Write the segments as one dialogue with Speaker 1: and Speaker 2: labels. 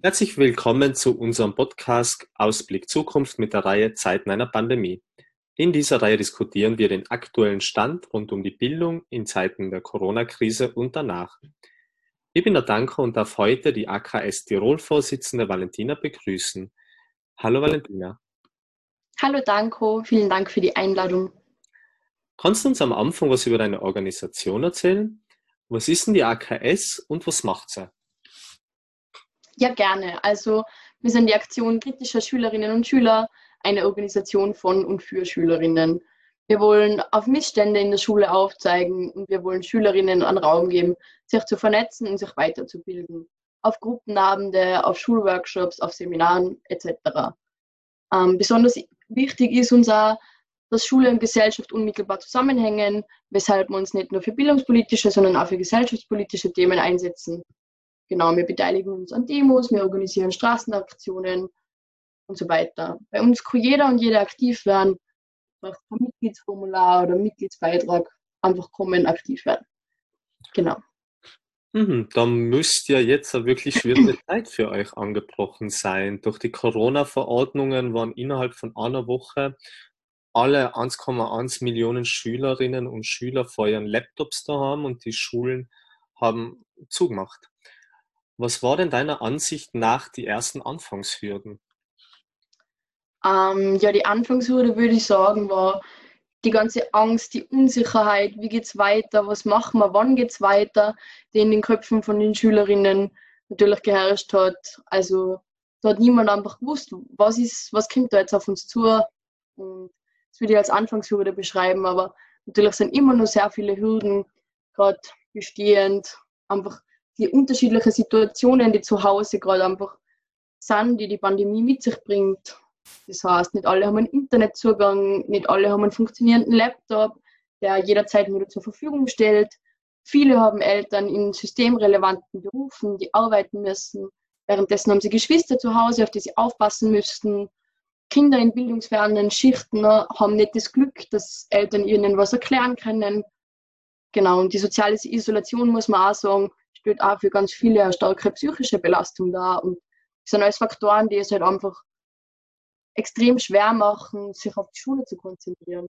Speaker 1: Herzlich willkommen zu unserem Podcast Ausblick Zukunft mit der Reihe Zeiten einer Pandemie. In dieser Reihe diskutieren wir den aktuellen Stand rund um die Bildung in Zeiten der Corona-Krise und danach. Ich bin der Danko und darf heute die AKS Tirol-Vorsitzende Valentina begrüßen. Hallo Valentina.
Speaker 2: Hallo Danko, vielen Dank für die Einladung.
Speaker 1: Kannst du uns am Anfang was über deine Organisation erzählen? Was ist denn die AKS und was macht sie?
Speaker 2: Ja, gerne. Also wir sind die Aktion kritischer Schülerinnen und Schüler, eine Organisation von und für Schülerinnen. Wir wollen auf Missstände in der Schule aufzeigen und wir wollen Schülerinnen einen Raum geben, sich zu vernetzen und sich weiterzubilden. Auf Gruppenabende, auf Schulworkshops, auf Seminaren etc. Ähm, besonders wichtig ist uns auch, dass Schule und Gesellschaft unmittelbar zusammenhängen, weshalb wir uns nicht nur für bildungspolitische, sondern auch für gesellschaftspolitische Themen einsetzen. Genau, wir beteiligen uns an Demos, wir organisieren Straßenaktionen und so weiter. Bei uns kann jeder und jede aktiv werden, braucht ein Mitgliedsformular oder Mitgliedsbeitrag, einfach kommen, aktiv werden. Genau.
Speaker 1: Mhm, da müsste ja jetzt eine wirklich schwierige Zeit für euch angebrochen sein. Durch die Corona-Verordnungen waren innerhalb von einer Woche alle 1,1 Millionen Schülerinnen und Schüler vor ihren Laptops da haben und die Schulen haben zugemacht. Was war denn deiner Ansicht nach die ersten Anfangshürden?
Speaker 2: Ähm, ja, die Anfangshürde würde ich sagen, war die ganze Angst, die Unsicherheit, wie geht es weiter, was machen wir, wann geht es weiter, die in den Köpfen von den Schülerinnen natürlich geherrscht hat. Also da hat niemand einfach gewusst, was ist, was kommt da jetzt auf uns zu. Und das würde ich als Anfangshürde beschreiben, aber natürlich sind immer noch sehr viele Hürden gerade bestehend, einfach die unterschiedlichen Situationen, die zu Hause gerade einfach sind, die die Pandemie mit sich bringt. Das heißt, nicht alle haben einen Internetzugang, nicht alle haben einen funktionierenden Laptop, der jederzeit wieder zur Verfügung stellt. Viele haben Eltern in systemrelevanten Berufen, die arbeiten müssen. Währenddessen haben sie Geschwister zu Hause, auf die sie aufpassen müssten. Kinder in bildungsfernen Schichten haben nicht das Glück, dass Eltern ihnen was erklären können. Genau, und die soziale Isolation, muss man auch sagen, stellt auch für ganz viele eine starke psychische Belastung dar. Und das sind alles Faktoren, die es halt einfach extrem schwer machen, sich auf die Schule zu konzentrieren.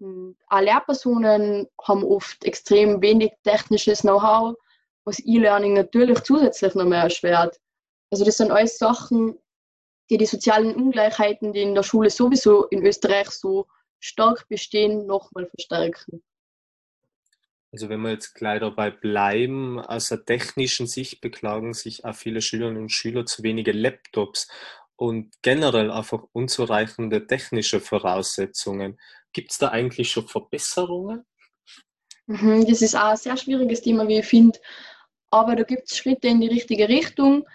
Speaker 2: Und auch Lehrpersonen haben oft extrem wenig technisches Know-how, was E-Learning natürlich zusätzlich noch mehr erschwert. Also das sind alles Sachen, die die sozialen Ungleichheiten, die in der Schule sowieso in Österreich so stark bestehen, nochmal verstärken.
Speaker 1: Also wenn wir jetzt gleich dabei bleiben, aus der technischen Sicht beklagen sich auch viele Schülerinnen und Schüler zu wenige Laptops und generell einfach unzureichende technische Voraussetzungen. Gibt es da eigentlich schon Verbesserungen?
Speaker 2: Mhm, das ist auch ein sehr schwieriges Thema, wie ich finde. Aber da gibt es Schritte in die richtige Richtung.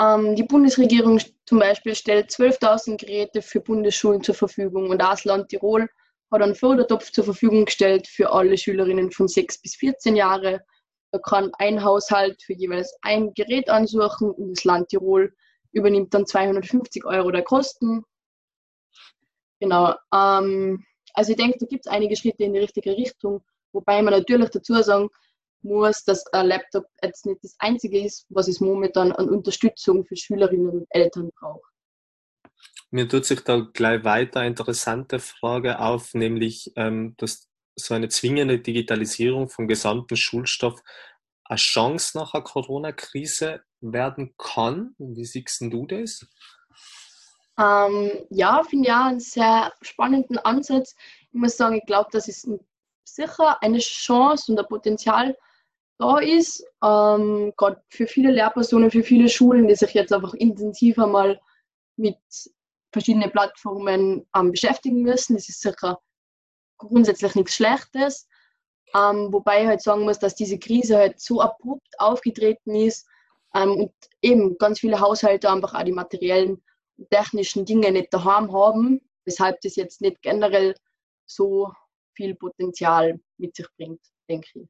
Speaker 2: Ähm, die Bundesregierung zum Beispiel stellt 12.000 Geräte für Bundesschulen zur Verfügung und das Land Tirol hat einen Fördertopf zur Verfügung gestellt für alle Schülerinnen von 6 bis 14 Jahre. Da kann ein Haushalt für jeweils ein Gerät ansuchen und das Land Tirol übernimmt dann 250 Euro der Kosten. Genau. Ähm, also ich denke, da gibt es einige Schritte in die richtige Richtung, wobei man natürlich dazu sagen muss, dass ein Laptop jetzt nicht das Einzige ist, was es momentan an Unterstützung für Schülerinnen und Eltern braucht.
Speaker 1: Mir tut sich da gleich weiter interessante Frage auf, nämlich, ähm, dass so eine zwingende Digitalisierung vom gesamten Schulstoff eine Chance nach der Corona-Krise werden kann. Wie siehst du das?
Speaker 2: Ähm, ja, finde ich auch einen sehr spannenden Ansatz. Ich muss sagen, ich glaube, dass es sicher eine Chance und ein Potenzial da ist, ähm, gerade für viele Lehrpersonen, für viele Schulen, die sich jetzt einfach intensiver mal mit verschiedenen Plattformen ähm, beschäftigen müssen. Das ist sicher grundsätzlich nichts Schlechtes. Ähm, wobei ich halt sagen muss, dass diese Krise halt so abrupt aufgetreten ist ähm, und eben ganz viele Haushalte einfach auch die materiellen und technischen Dinge nicht daheim haben, weshalb das jetzt nicht generell so viel Potenzial mit sich bringt, denke ich.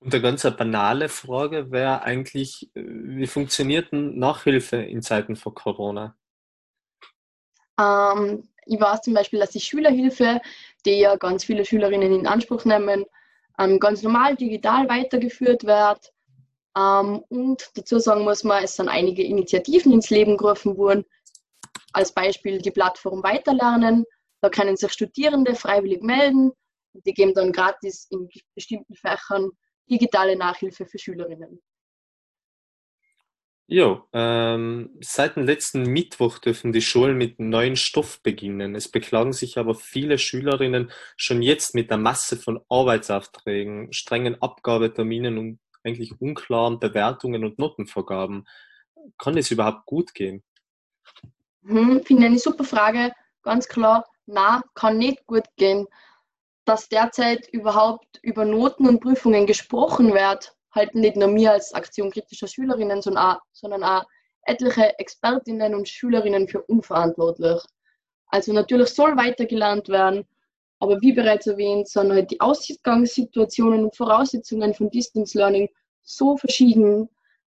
Speaker 1: Und eine ganz banale Frage wäre eigentlich, äh, wie funktioniert denn Nachhilfe in Zeiten von Corona?
Speaker 2: Ähm, ich weiß zum Beispiel, dass die Schülerhilfe, die ja ganz viele Schülerinnen in Anspruch nehmen, ähm, ganz normal digital weitergeführt wird. Ähm, und dazu sagen muss man, es sind einige Initiativen ins Leben gerufen worden. Als Beispiel die Plattform Weiterlernen. Da können sich Studierende freiwillig melden. Die geben dann gratis in bestimmten Fächern digitale Nachhilfe für Schülerinnen.
Speaker 1: Ja, ähm, seit dem letzten Mittwoch dürfen die Schulen mit neuen Stoff beginnen. Es beklagen sich aber viele Schülerinnen schon jetzt mit der Masse von Arbeitsaufträgen, strengen Abgabeterminen und eigentlich unklaren Bewertungen und Notenvergaben. Kann es überhaupt gut gehen?
Speaker 2: Hm, Finde eine super Frage. Ganz klar, na, kann nicht gut gehen. Dass derzeit überhaupt über Noten und Prüfungen gesprochen wird, halten nicht nur mir als Aktion kritischer Schülerinnen, sondern auch, sondern auch etliche Expertinnen und Schülerinnen für unverantwortlich. Also natürlich soll weitergelernt werden, aber wie bereits erwähnt, sind halt die Ausgangssituationen und Voraussetzungen von Distance Learning so verschieden,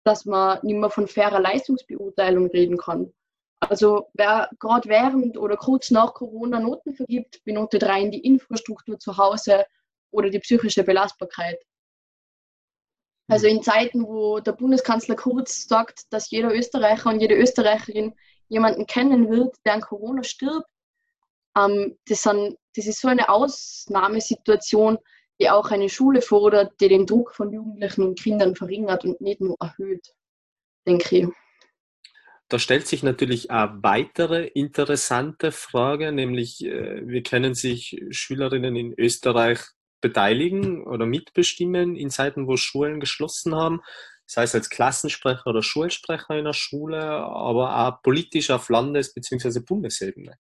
Speaker 2: dass man nicht mehr von fairer Leistungsbeurteilung reden kann. Also wer gerade während oder kurz nach Corona Noten vergibt, benotet rein die Infrastruktur zu Hause oder die psychische Belastbarkeit. Also in Zeiten, wo der Bundeskanzler Kurz sagt, dass jeder Österreicher und jede Österreicherin jemanden kennen wird, der an Corona stirbt, ähm, das, sind, das ist so eine Ausnahmesituation, die auch eine Schule fordert, die den Druck von Jugendlichen und Kindern verringert und nicht nur erhöht, denke ich.
Speaker 1: Da stellt sich natürlich eine weitere interessante Frage, nämlich äh, wie können sich Schülerinnen in Österreich beteiligen oder mitbestimmen in Zeiten, wo Schulen geschlossen haben, sei es als Klassensprecher oder Schulsprecher in der Schule, aber auch politisch auf Landes- bzw. Bundesebene.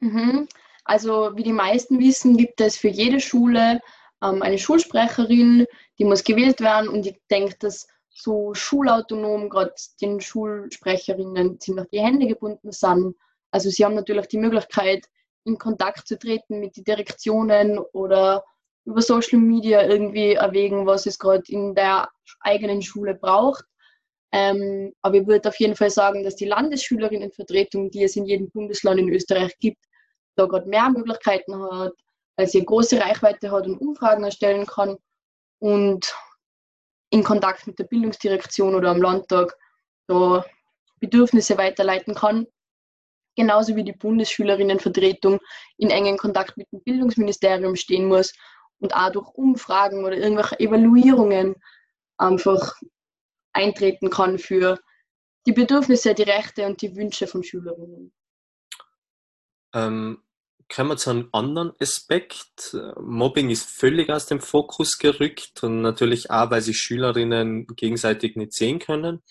Speaker 2: Mhm. Also wie die meisten wissen, gibt es für jede Schule ähm, eine Schulsprecherin, die muss gewählt werden und ich denke, dass so schulautonom gerade den Schulsprecherinnen ziemlich die Hände gebunden sind. Also sie haben natürlich die Möglichkeit, in Kontakt zu treten mit den Direktionen oder über Social Media irgendwie erwägen, was es gerade in der eigenen Schule braucht. Ähm, aber ich würde auf jeden Fall sagen, dass die Landesschülerinnenvertretung, die es in jedem Bundesland in Österreich gibt, da gerade mehr Möglichkeiten hat, weil sie eine große Reichweite hat und Umfragen erstellen kann und in Kontakt mit der Bildungsdirektion oder am Landtag da Bedürfnisse weiterleiten kann genauso wie die Bundesschülerinnenvertretung in engen Kontakt mit dem Bildungsministerium stehen muss und auch durch Umfragen oder irgendwelche Evaluierungen einfach eintreten kann für die Bedürfnisse, die Rechte und die Wünsche von Schülerinnen.
Speaker 1: Ähm, kommen wir zu einem anderen Aspekt. Mobbing ist völlig aus dem Fokus gerückt und natürlich auch, weil sich Schülerinnen gegenseitig nicht sehen können.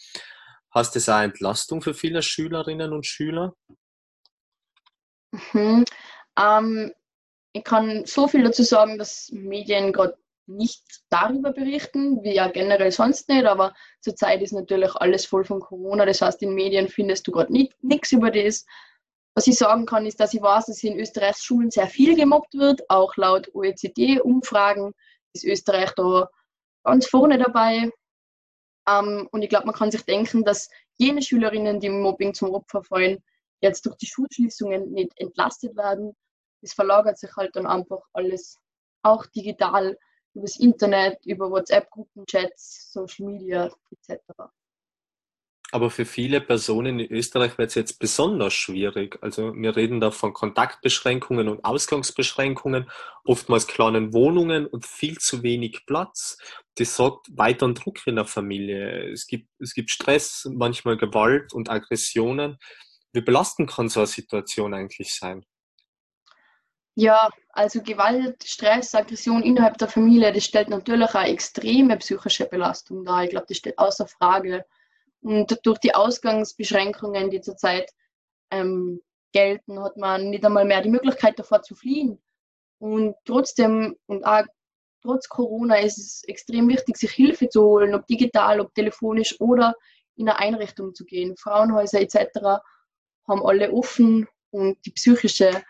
Speaker 1: Hast das auch Entlastung für viele Schülerinnen und Schüler?
Speaker 2: Mhm. Ähm, ich kann so viel dazu sagen, dass Medien gerade nicht darüber berichten, wie ja generell sonst nicht, aber zurzeit ist natürlich alles voll von Corona. Das heißt, in Medien findest du gerade nichts über das. Was ich sagen kann, ist, dass ich weiß, dass in Österreichs Schulen sehr viel gemobbt wird. Auch laut OECD-Umfragen ist Österreich da ganz vorne dabei. Ähm, und ich glaube, man kann sich denken, dass jene Schülerinnen, die Mobbing zum Opfer fallen, jetzt durch die Schulschließungen nicht entlastet werden. Es verlagert sich halt dann einfach alles auch digital übers Internet, über WhatsApp-Gruppenchats, Social Media etc.
Speaker 1: Aber für viele Personen in Österreich wird es jetzt besonders schwierig. Also wir reden da von Kontaktbeschränkungen und Ausgangsbeschränkungen, oftmals kleinen Wohnungen und viel zu wenig Platz. Das sorgt weiteren Druck in der Familie. Es gibt, es gibt Stress, manchmal Gewalt und Aggressionen. Wie belastend kann so eine Situation eigentlich sein?
Speaker 2: Ja, also Gewalt, Stress, Aggression innerhalb der Familie, das stellt natürlich eine extreme psychische Belastung dar. Ich glaube, das steht außer Frage. Und durch die Ausgangsbeschränkungen, die zurzeit ähm, gelten, hat man nicht einmal mehr die Möglichkeit davor zu fliehen. Und trotzdem, und auch trotz Corona ist es extrem wichtig, sich Hilfe zu holen, ob digital, ob telefonisch oder in eine Einrichtung zu gehen, Frauenhäuser etc haben alle offen und die psychische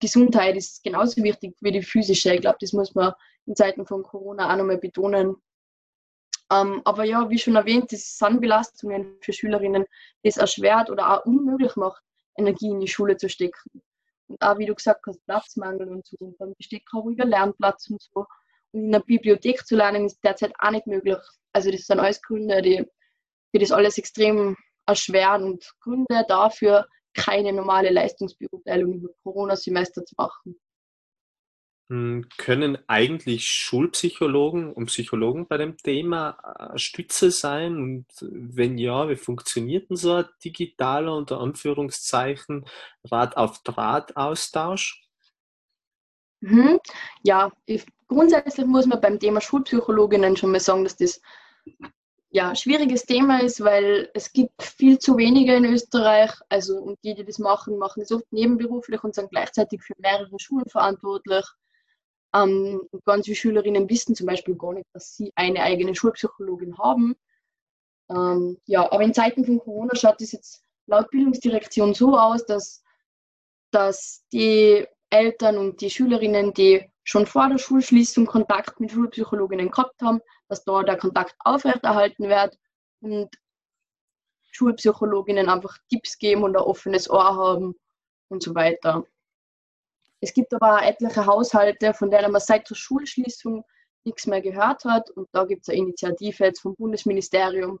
Speaker 2: Gesundheit ist genauso wichtig wie die physische. Ich glaube, das muss man in Zeiten von Corona auch nochmal betonen. Ähm, aber ja, wie schon erwähnt, das sind Belastungen für Schülerinnen, die es erschwert oder auch unmöglich macht, Energie in die Schule zu stecken. Und auch, wie du gesagt hast, Platzmangel und so. Und dann besteht kein ruhiger Lernplatz und so. in einer Bibliothek zu lernen ist derzeit auch nicht möglich. Also das sind alles Gründe, die, die das alles extrem erschweren und Gründe dafür, keine normale Leistungsbeurteilung über Corona-Semester zu machen.
Speaker 1: Hm, können eigentlich Schulpsychologen und Psychologen bei dem Thema äh, Stütze sein? Und wenn ja, wie funktioniert denn so ein digitaler, unter Anführungszeichen, Rat auf Draht Austausch?
Speaker 2: Mhm. Ja, ich, grundsätzlich muss man beim Thema Schulpsychologinnen schon mal sagen, dass das ja, schwieriges Thema ist, weil es gibt viel zu wenige in Österreich. Also und die, die das machen, machen es oft nebenberuflich und sind gleichzeitig für mehrere Schulen verantwortlich. Ähm, ganz viele Schülerinnen wissen zum Beispiel gar nicht, dass sie eine eigene Schulpsychologin haben. Ähm, ja, aber in Zeiten von Corona schaut es jetzt laut Bildungsdirektion so aus, dass, dass die Eltern und die Schülerinnen, die schon vor der Schulschließung Kontakt mit Schulpsychologinnen gehabt haben, dass da der Kontakt aufrechterhalten wird und Schulpsychologinnen einfach Tipps geben und ein offenes Ohr haben und so weiter. Es gibt aber auch etliche Haushalte, von denen man seit der Schulschließung nichts mehr gehört hat. Und da gibt es eine Initiative jetzt vom Bundesministerium,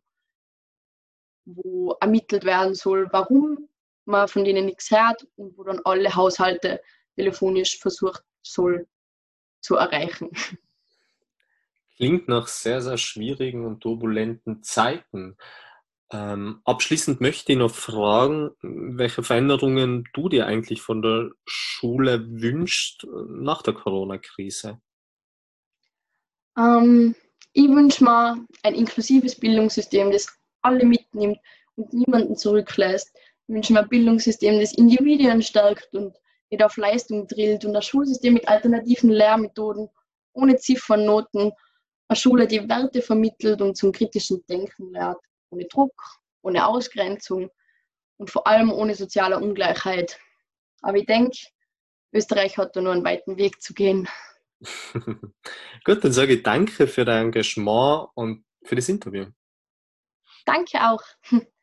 Speaker 2: wo ermittelt werden soll, warum man von denen nichts hört und wo dann alle Haushalte telefonisch versucht soll zu erreichen.
Speaker 1: Klingt nach sehr, sehr schwierigen und turbulenten Zeiten. Ähm, abschließend möchte ich noch fragen, welche Veränderungen du dir eigentlich von der Schule wünschst nach der Corona-Krise?
Speaker 2: Ähm, ich wünsche mir ein inklusives Bildungssystem, das alle mitnimmt und niemanden zurücklässt. Ich wünsche mir ein Bildungssystem, das Individuen stärkt und nicht auf Leistung drillt und ein Schulsystem mit alternativen Lehrmethoden, ohne Ziffern, Noten, eine Schule, die Werte vermittelt und zum kritischen Denken lehrt, ohne Druck, ohne Ausgrenzung und vor allem ohne soziale Ungleichheit. Aber ich denke, Österreich hat da nur einen weiten Weg zu gehen.
Speaker 1: Gut, dann sage ich danke für dein Engagement und für das Interview.
Speaker 2: Danke auch.